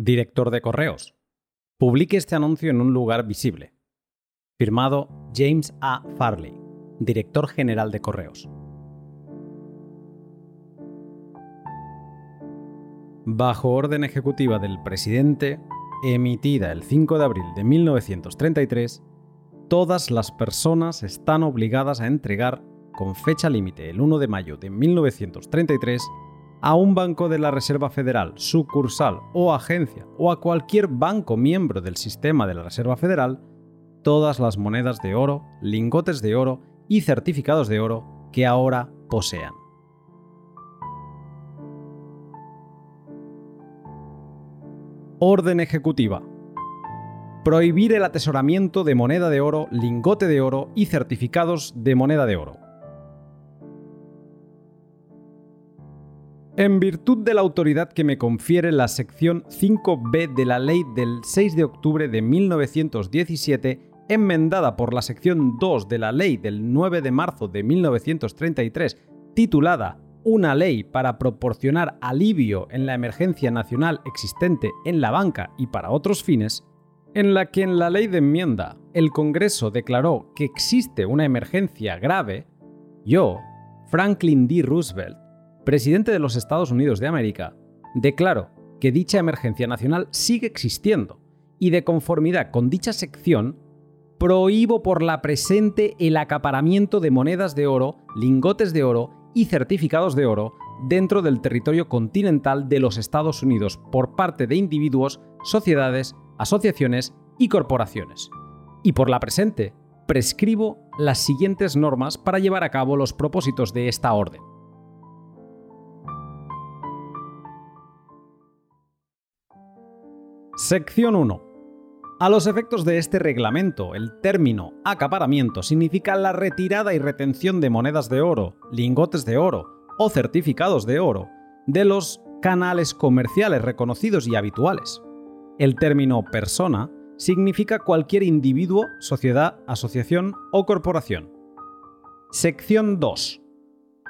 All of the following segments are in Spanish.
Director de correos. Publique este anuncio en un lugar visible. Firmado James A. Farley, Director General de Correos. Bajo orden ejecutiva del presidente, emitida el 5 de abril de 1933, todas las personas están obligadas a entregar, con fecha límite el 1 de mayo de 1933, a un banco de la Reserva Federal, sucursal o agencia o a cualquier banco miembro del sistema de la Reserva Federal todas las monedas de oro, lingotes de oro y certificados de oro que ahora posean. Orden ejecutiva. Prohibir el atesoramiento de moneda de oro, lingote de oro y certificados de moneda de oro. En virtud de la autoridad que me confiere la sección 5b de la ley del 6 de octubre de 1917, enmendada por la sección 2 de la ley del 9 de marzo de 1933, titulada Una ley para proporcionar alivio en la emergencia nacional existente en la banca y para otros fines, en la que en la ley de enmienda el Congreso declaró que existe una emergencia grave, yo, Franklin D. Roosevelt, presidente de los Estados Unidos de América, declaró que dicha emergencia nacional sigue existiendo y de conformidad con dicha sección, prohíbo por la presente el acaparamiento de monedas de oro, lingotes de oro y certificados de oro dentro del territorio continental de los Estados Unidos por parte de individuos, sociedades, asociaciones y corporaciones. Y por la presente, prescribo las siguientes normas para llevar a cabo los propósitos de esta orden. Sección 1. A los efectos de este reglamento, el término acaparamiento significa la retirada y retención de monedas de oro, lingotes de oro o certificados de oro de los canales comerciales reconocidos y habituales. El término persona significa cualquier individuo, sociedad, asociación o corporación. Sección 2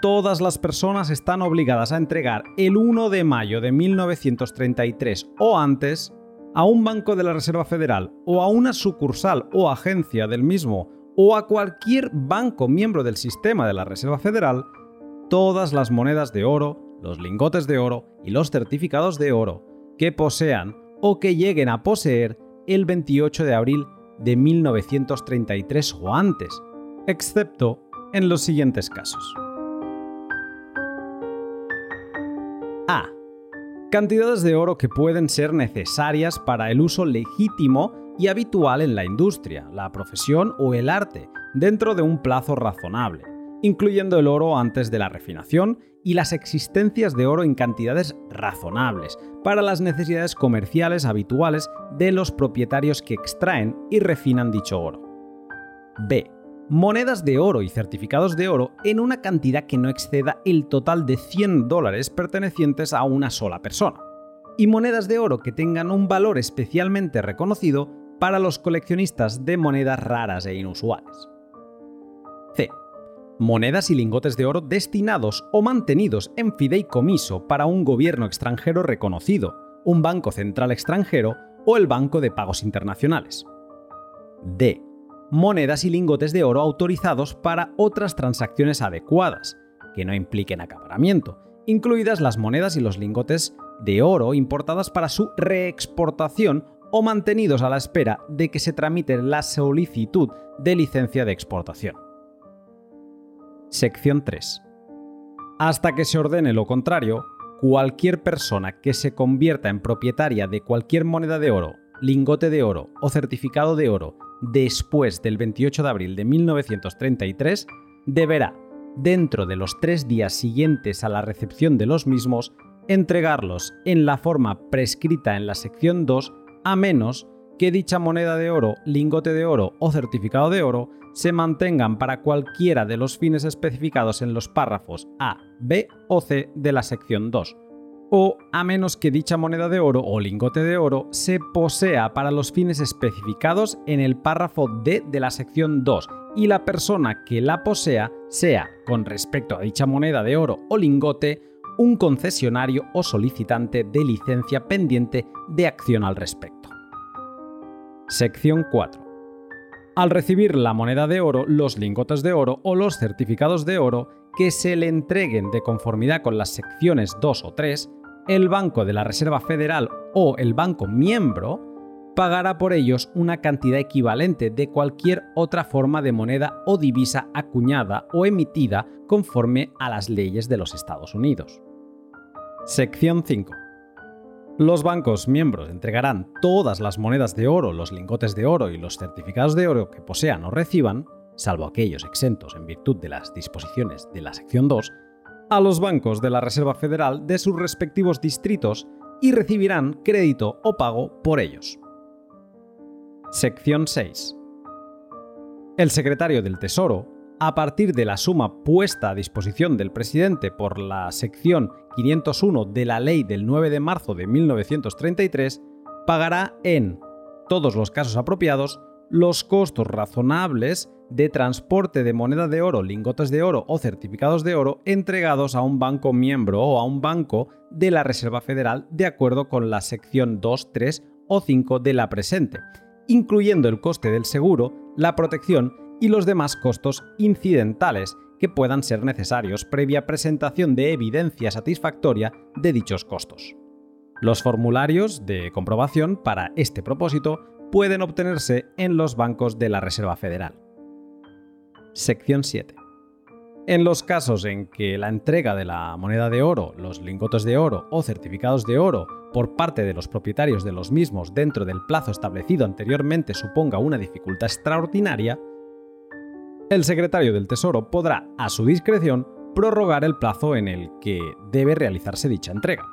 todas las personas están obligadas a entregar el 1 de mayo de 1933 o antes a un banco de la Reserva Federal o a una sucursal o agencia del mismo o a cualquier banco miembro del sistema de la Reserva Federal todas las monedas de oro, los lingotes de oro y los certificados de oro que posean o que lleguen a poseer el 28 de abril de 1933 o antes, excepto en los siguientes casos. A cantidades de oro que pueden ser necesarias para el uso legítimo y habitual en la industria, la profesión o el arte, dentro de un plazo razonable, incluyendo el oro antes de la refinación y las existencias de oro en cantidades razonables para las necesidades comerciales habituales de los propietarios que extraen y refinan dicho oro. B monedas de oro y certificados de oro en una cantidad que no exceda el total de 100 dólares pertenecientes a una sola persona, y monedas de oro que tengan un valor especialmente reconocido para los coleccionistas de monedas raras e inusuales. C. Monedas y lingotes de oro destinados o mantenidos en fideicomiso para un gobierno extranjero reconocido, un banco central extranjero o el Banco de Pagos Internacionales. D monedas y lingotes de oro autorizados para otras transacciones adecuadas, que no impliquen acaparamiento, incluidas las monedas y los lingotes de oro importadas para su reexportación o mantenidos a la espera de que se tramite la solicitud de licencia de exportación. Sección 3. Hasta que se ordene lo contrario, cualquier persona que se convierta en propietaria de cualquier moneda de oro, lingote de oro o certificado de oro después del 28 de abril de 1933, deberá, dentro de los tres días siguientes a la recepción de los mismos, entregarlos en la forma prescrita en la sección 2 a menos que dicha moneda de oro, lingote de oro o certificado de oro se mantengan para cualquiera de los fines especificados en los párrafos A, B o C de la sección 2 o a menos que dicha moneda de oro o lingote de oro se posea para los fines especificados en el párrafo D de la sección 2 y la persona que la posea sea, con respecto a dicha moneda de oro o lingote, un concesionario o solicitante de licencia pendiente de acción al respecto. Sección 4. Al recibir la moneda de oro, los lingotes de oro o los certificados de oro que se le entreguen de conformidad con las secciones 2 o 3, el Banco de la Reserva Federal o el banco miembro pagará por ellos una cantidad equivalente de cualquier otra forma de moneda o divisa acuñada o emitida conforme a las leyes de los Estados Unidos. Sección 5. Los bancos miembros entregarán todas las monedas de oro, los lingotes de oro y los certificados de oro que posean o reciban, salvo aquellos exentos en virtud de las disposiciones de la sección 2, a los bancos de la Reserva Federal de sus respectivos distritos y recibirán crédito o pago por ellos. Sección 6. El secretario del Tesoro a partir de la suma puesta a disposición del presidente por la sección 501 de la ley del 9 de marzo de 1933, pagará en todos los casos apropiados los costos razonables de transporte de moneda de oro, lingotes de oro o certificados de oro entregados a un banco miembro o a un banco de la Reserva Federal de acuerdo con la sección 2, 3 o 5 de la presente, incluyendo el coste del seguro, la protección y los demás costos incidentales que puedan ser necesarios previa presentación de evidencia satisfactoria de dichos costos. Los formularios de comprobación para este propósito pueden obtenerse en los bancos de la Reserva Federal. Sección 7. En los casos en que la entrega de la moneda de oro, los lingotes de oro o certificados de oro por parte de los propietarios de los mismos dentro del plazo establecido anteriormente suponga una dificultad extraordinaria, el secretario del Tesoro podrá, a su discreción, prorrogar el plazo en el que debe realizarse dicha entrega.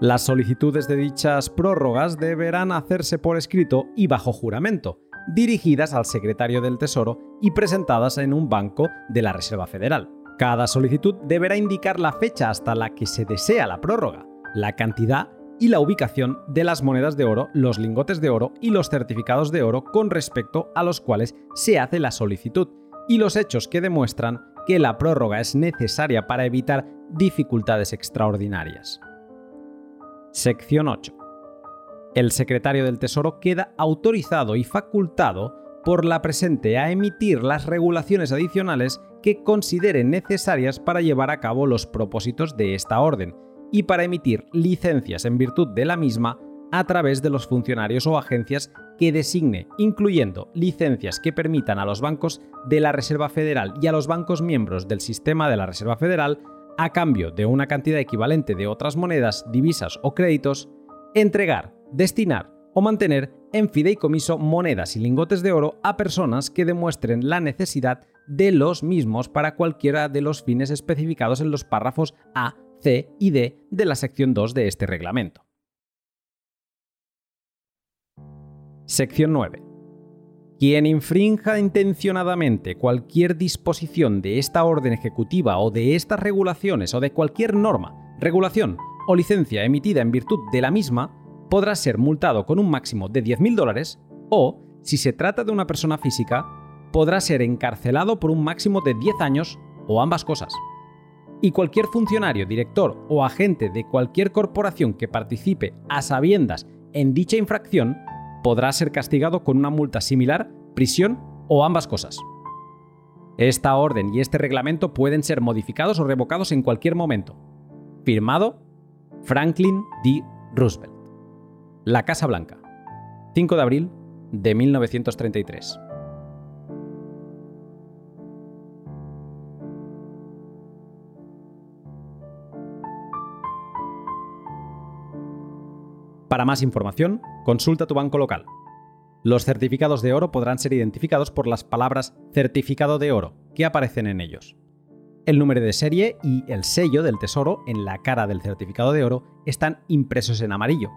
Las solicitudes de dichas prórrogas deberán hacerse por escrito y bajo juramento, dirigidas al secretario del Tesoro y presentadas en un banco de la Reserva Federal. Cada solicitud deberá indicar la fecha hasta la que se desea la prórroga, la cantidad y la ubicación de las monedas de oro, los lingotes de oro y los certificados de oro con respecto a los cuales se hace la solicitud, y los hechos que demuestran que la prórroga es necesaria para evitar dificultades extraordinarias. Sección 8. El secretario del Tesoro queda autorizado y facultado por la presente a emitir las regulaciones adicionales que considere necesarias para llevar a cabo los propósitos de esta orden y para emitir licencias en virtud de la misma a través de los funcionarios o agencias que designe, incluyendo licencias que permitan a los bancos de la Reserva Federal y a los bancos miembros del sistema de la Reserva Federal, a cambio de una cantidad equivalente de otras monedas, divisas o créditos, entregar, destinar o mantener en fideicomiso monedas y lingotes de oro a personas que demuestren la necesidad de los mismos para cualquiera de los fines especificados en los párrafos A, C y D de la sección 2 de este reglamento. Sección 9. Quien infrinja intencionadamente cualquier disposición de esta orden ejecutiva o de estas regulaciones o de cualquier norma, regulación o licencia emitida en virtud de la misma, podrá ser multado con un máximo de 10.000 dólares o, si se trata de una persona física, podrá ser encarcelado por un máximo de 10 años o ambas cosas. Y cualquier funcionario, director o agente de cualquier corporación que participe a sabiendas en dicha infracción podrá ser castigado con una multa similar, prisión o ambas cosas. Esta orden y este reglamento pueden ser modificados o revocados en cualquier momento. Firmado Franklin D. Roosevelt. La Casa Blanca. 5 de abril de 1933. Para más información, consulta tu banco local. Los certificados de oro podrán ser identificados por las palabras certificado de oro que aparecen en ellos. El número de serie y el sello del tesoro en la cara del certificado de oro están impresos en amarillo.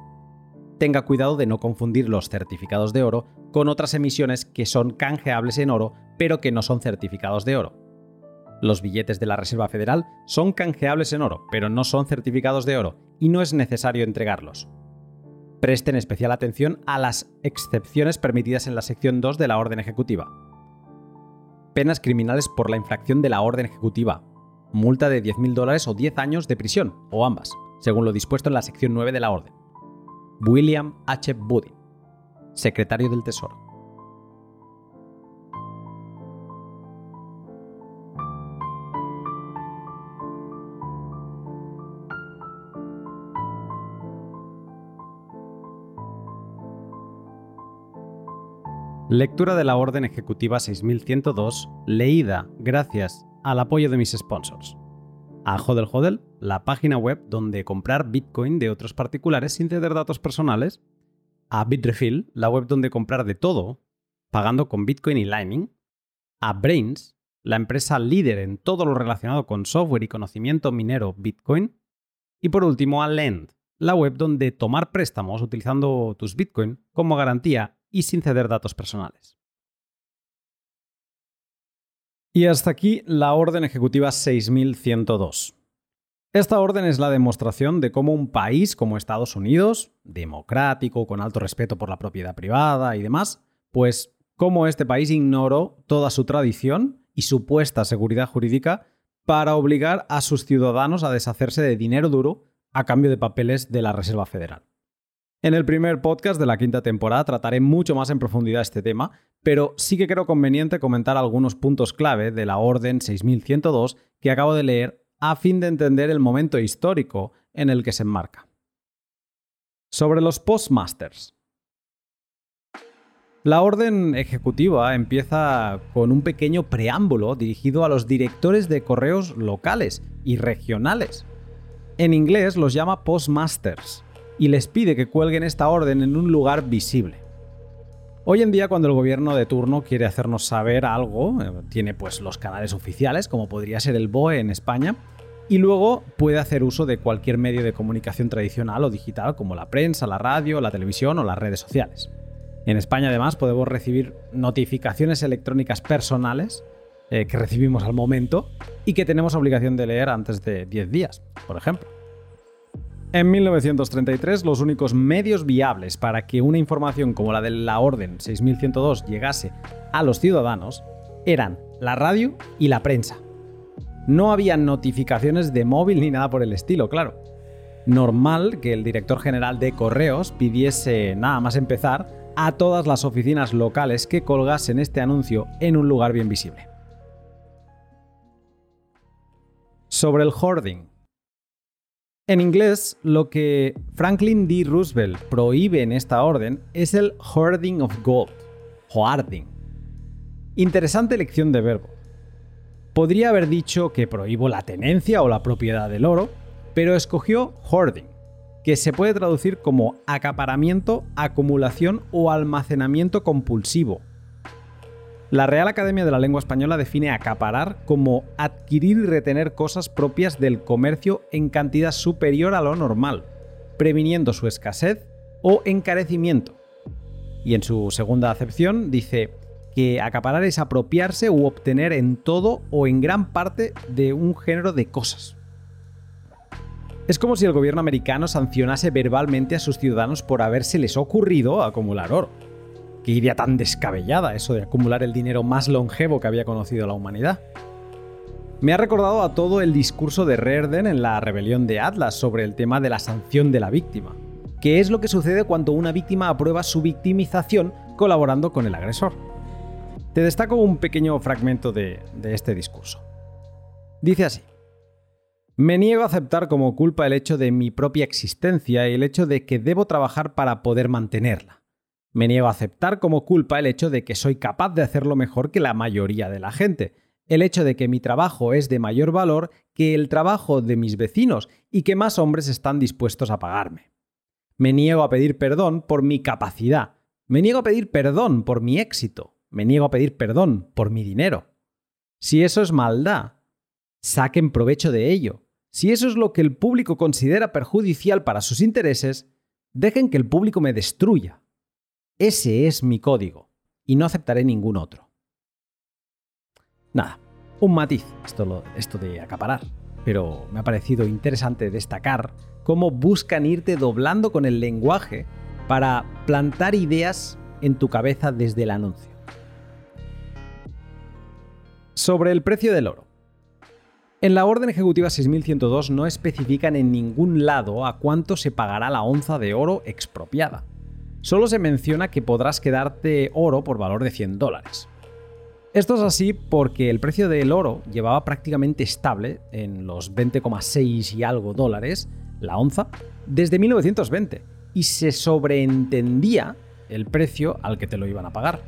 Tenga cuidado de no confundir los certificados de oro con otras emisiones que son canjeables en oro pero que no son certificados de oro. Los billetes de la Reserva Federal son canjeables en oro, pero no son certificados de oro, y no es necesario entregarlos. Presten especial atención a las excepciones permitidas en la sección 2 de la orden ejecutiva. Penas criminales por la infracción de la orden ejecutiva. multa de 10.000 dólares o 10 años de prisión, o ambas, según lo dispuesto en la sección 9 de la orden. William H. Budin, secretario del Tesoro. Lectura de la Orden Ejecutiva 6102, leída gracias al apoyo de mis sponsors. A Hodel Hodel, la página web donde comprar Bitcoin de otros particulares sin ceder datos personales. A Bitrefill, la web donde comprar de todo, pagando con Bitcoin y Lightning. A Brains, la empresa líder en todo lo relacionado con software y conocimiento minero Bitcoin. Y por último a Lend, la web donde tomar préstamos utilizando tus Bitcoin como garantía y sin ceder datos personales. Y hasta aquí la Orden Ejecutiva 6102. Esta orden es la demostración de cómo un país como Estados Unidos, democrático, con alto respeto por la propiedad privada y demás, pues cómo este país ignoró toda su tradición y supuesta seguridad jurídica para obligar a sus ciudadanos a deshacerse de dinero duro a cambio de papeles de la Reserva Federal. En el primer podcast de la quinta temporada trataré mucho más en profundidad este tema, pero sí que creo conveniente comentar algunos puntos clave de la Orden 6102 que acabo de leer a fin de entender el momento histórico en el que se enmarca. Sobre los postmasters. La orden ejecutiva empieza con un pequeño preámbulo dirigido a los directores de correos locales y regionales. En inglés los llama postmasters y les pide que cuelguen esta orden en un lugar visible. Hoy en día cuando el gobierno de turno quiere hacernos saber algo, eh, tiene pues los canales oficiales, como podría ser el BOE en España, y luego puede hacer uso de cualquier medio de comunicación tradicional o digital como la prensa, la radio, la televisión o las redes sociales. En España además podemos recibir notificaciones electrónicas personales eh, que recibimos al momento y que tenemos obligación de leer antes de 10 días, por ejemplo. En 1933, los únicos medios viables para que una información como la de la Orden 6102 llegase a los ciudadanos eran la radio y la prensa. No había notificaciones de móvil ni nada por el estilo, claro. Normal que el director general de correos pidiese, nada más empezar, a todas las oficinas locales que colgasen este anuncio en un lugar bien visible. Sobre el hoarding, en inglés, lo que Franklin D. Roosevelt prohíbe en esta orden es el hoarding of gold, hoarding. Interesante elección de verbo. Podría haber dicho que prohíbo la tenencia o la propiedad del oro, pero escogió hoarding, que se puede traducir como acaparamiento, acumulación o almacenamiento compulsivo, la Real Academia de la Lengua Española define acaparar como adquirir y retener cosas propias del comercio en cantidad superior a lo normal, previniendo su escasez o encarecimiento. Y en su segunda acepción dice que acaparar es apropiarse u obtener en todo o en gran parte de un género de cosas. Es como si el gobierno americano sancionase verbalmente a sus ciudadanos por habérseles ocurrido acumular oro que iría tan descabellada eso de acumular el dinero más longevo que había conocido la humanidad. Me ha recordado a todo el discurso de Rearden en la rebelión de Atlas sobre el tema de la sanción de la víctima, que es lo que sucede cuando una víctima aprueba su victimización colaborando con el agresor. Te destaco un pequeño fragmento de, de este discurso. Dice así. Me niego a aceptar como culpa el hecho de mi propia existencia y el hecho de que debo trabajar para poder mantenerla. Me niego a aceptar como culpa el hecho de que soy capaz de hacerlo mejor que la mayoría de la gente, el hecho de que mi trabajo es de mayor valor que el trabajo de mis vecinos y que más hombres están dispuestos a pagarme. Me niego a pedir perdón por mi capacidad. Me niego a pedir perdón por mi éxito. Me niego a pedir perdón por mi dinero. Si eso es maldad, saquen provecho de ello. Si eso es lo que el público considera perjudicial para sus intereses, dejen que el público me destruya. Ese es mi código y no aceptaré ningún otro. Nada, un matiz, esto, de acaparar, pero me ha parecido interesante destacar cómo buscan irte doblando con el lenguaje para plantar ideas en tu cabeza desde el anuncio. Sobre el precio del oro. En la orden ejecutiva 6102 no especifican en ningún lado a cuánto se pagará la onza de oro expropiada. Solo se menciona que podrás quedarte oro por valor de 100 dólares. Esto es así porque el precio del oro llevaba prácticamente estable en los 20,6 y algo dólares la onza desde 1920 y se sobreentendía el precio al que te lo iban a pagar.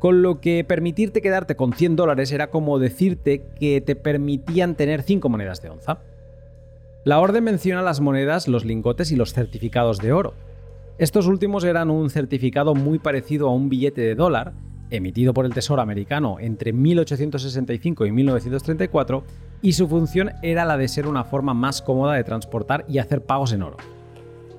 Con lo que permitirte quedarte con 100 dólares era como decirte que te permitían tener 5 monedas de onza. La orden menciona las monedas, los lingotes y los certificados de oro. Estos últimos eran un certificado muy parecido a un billete de dólar, emitido por el Tesoro americano entre 1865 y 1934, y su función era la de ser una forma más cómoda de transportar y hacer pagos en oro.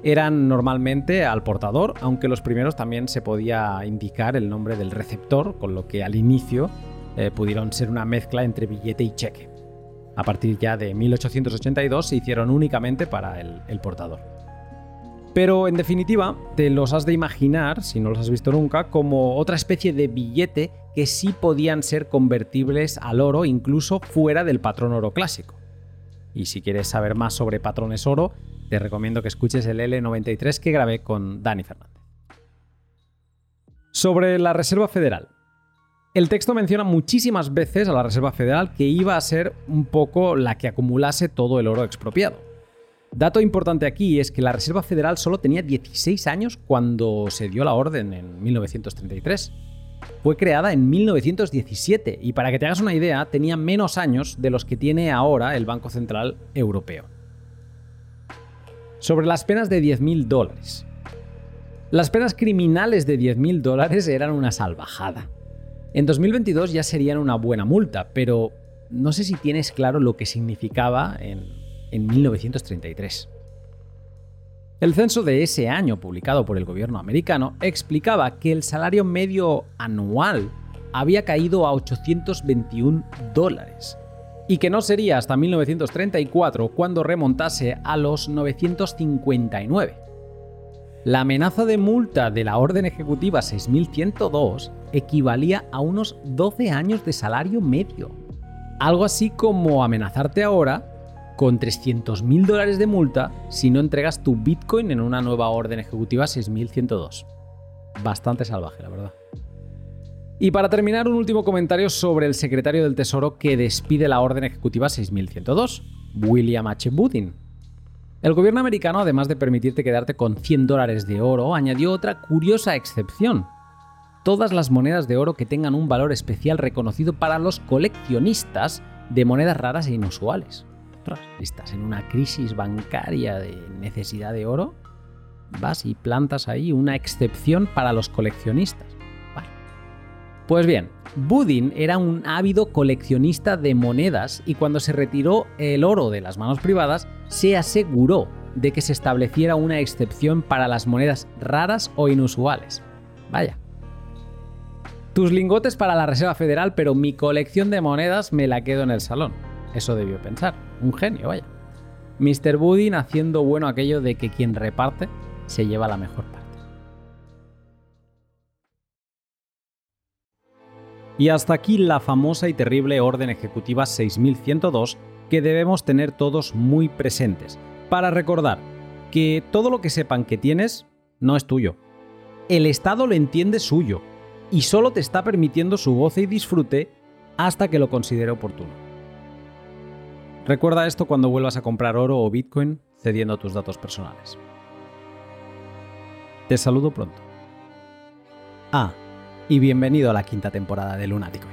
Eran normalmente al portador, aunque los primeros también se podía indicar el nombre del receptor, con lo que al inicio eh, pudieron ser una mezcla entre billete y cheque. A partir ya de 1882 se hicieron únicamente para el portador. Pero en definitiva, te los has de imaginar, si no los has visto nunca, como otra especie de billete que sí podían ser convertibles al oro incluso fuera del patrón oro clásico. Y si quieres saber más sobre patrones oro, te recomiendo que escuches el L93 que grabé con Dani Fernández. Sobre la Reserva Federal. El texto menciona muchísimas veces a la Reserva Federal que iba a ser un poco la que acumulase todo el oro expropiado. Dato importante aquí es que la Reserva Federal solo tenía 16 años cuando se dio la orden en 1933. Fue creada en 1917 y para que te hagas una idea, tenía menos años de los que tiene ahora el Banco Central Europeo. Sobre las penas de 10.000 dólares. Las penas criminales de 10.000 dólares eran una salvajada. En 2022 ya serían una buena multa, pero no sé si tienes claro lo que significaba en en 1933. El censo de ese año, publicado por el gobierno americano, explicaba que el salario medio anual había caído a 821 dólares y que no sería hasta 1934 cuando remontase a los 959. La amenaza de multa de la Orden Ejecutiva 6102 equivalía a unos 12 años de salario medio. Algo así como amenazarte ahora con 300.000 dólares de multa si no entregas tu Bitcoin en una nueva orden ejecutiva 6102. Bastante salvaje, la verdad. Y para terminar, un último comentario sobre el secretario del Tesoro que despide la orden ejecutiva 6102, William H. Budin. El gobierno americano, además de permitirte quedarte con 100 dólares de oro, añadió otra curiosa excepción. Todas las monedas de oro que tengan un valor especial reconocido para los coleccionistas de monedas raras e inusuales estás en una crisis bancaria de necesidad de oro, vas y plantas ahí una excepción para los coleccionistas. Pues bien, Budin era un ávido coleccionista de monedas y cuando se retiró el oro de las manos privadas, se aseguró de que se estableciera una excepción para las monedas raras o inusuales. Vaya. Tus lingotes para la Reserva Federal, pero mi colección de monedas me la quedo en el salón. Eso debió pensar. Un genio, vaya. Mr. Budin haciendo bueno aquello de que quien reparte se lleva la mejor parte. Y hasta aquí la famosa y terrible Orden Ejecutiva 6102 que debemos tener todos muy presentes, para recordar que todo lo que sepan que tienes no es tuyo. El Estado lo entiende suyo y solo te está permitiendo su goce y disfrute hasta que lo considere oportuno. Recuerda esto cuando vuelvas a comprar oro o Bitcoin cediendo tus datos personales. Te saludo pronto. Ah, y bienvenido a la quinta temporada de Lunático.